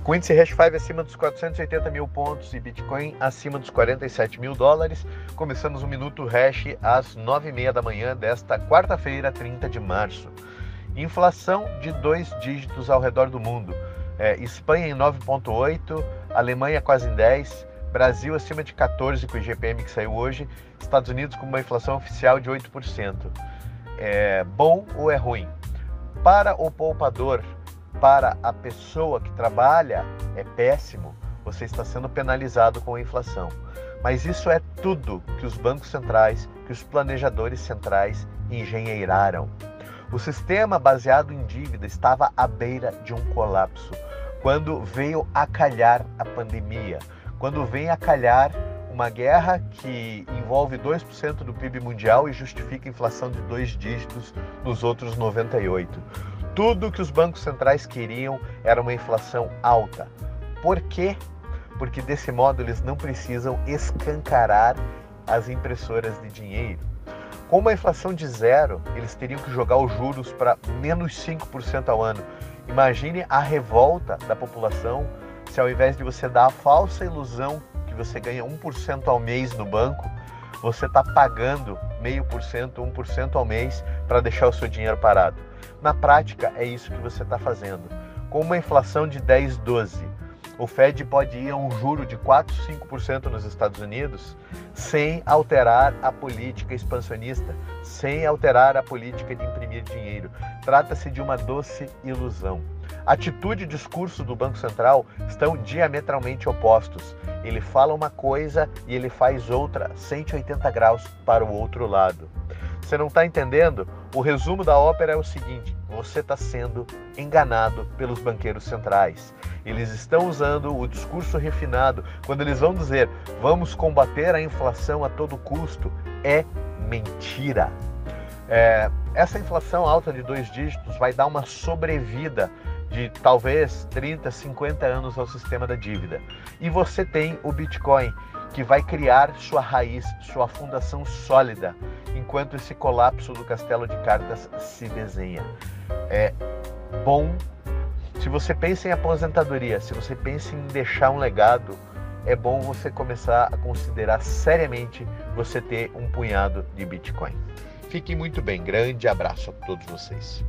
E com índice Hash 5 acima dos 480 mil pontos e Bitcoin acima dos 47 mil dólares, começamos o Minuto Hash às 9h30 da manhã desta quarta-feira, 30 de março. Inflação de dois dígitos ao redor do mundo. É, Espanha em 9,8, Alemanha quase em 10, Brasil acima de 14 com o IGPM que saiu hoje, Estados Unidos com uma inflação oficial de 8%. É bom ou é ruim? Para o poupador, para a pessoa que trabalha, é péssimo. Você está sendo penalizado com a inflação. Mas isso é tudo que os bancos centrais, que os planejadores centrais engenheiraram. O sistema baseado em dívida estava à beira de um colapso quando veio a calhar a pandemia quando vem a calhar uma guerra que envolve 2% do PIB mundial e justifica inflação de dois dígitos nos outros 98. Tudo que os bancos centrais queriam era uma inflação alta. Por quê? Porque desse modo eles não precisam escancarar as impressoras de dinheiro. Com uma inflação de zero, eles teriam que jogar os juros para menos 5% ao ano. Imagine a revolta da população se ao invés de você dar a falsa ilusão que você ganha 1% ao mês no banco, você está pagando meio por cento, 1% ao mês para deixar o seu dinheiro parado. Na prática, é isso que você está fazendo. Com uma inflação de 10, 12, o Fed pode ir a um juro de 4, 5% nos Estados Unidos sem alterar a política expansionista, sem alterar a política de imprimir dinheiro. Trata-se de uma doce ilusão. Atitude e discurso do Banco Central estão diametralmente opostos. Ele fala uma coisa e ele faz outra, 180 graus para o outro lado. Você não está entendendo? O resumo da ópera é o seguinte: você está sendo enganado pelos banqueiros centrais. Eles estão usando o discurso refinado quando eles vão dizer vamos combater a inflação a todo custo. É mentira. É, essa inflação alta de dois dígitos vai dar uma sobrevida de talvez 30, 50 anos ao sistema da dívida. E você tem o Bitcoin, que vai criar sua raiz, sua fundação sólida, enquanto esse colapso do castelo de cartas se desenha. É bom. Se você pensa em aposentadoria, se você pensa em deixar um legado, é bom você começar a considerar seriamente você ter um punhado de Bitcoin. Fiquem muito bem. Grande abraço a todos vocês.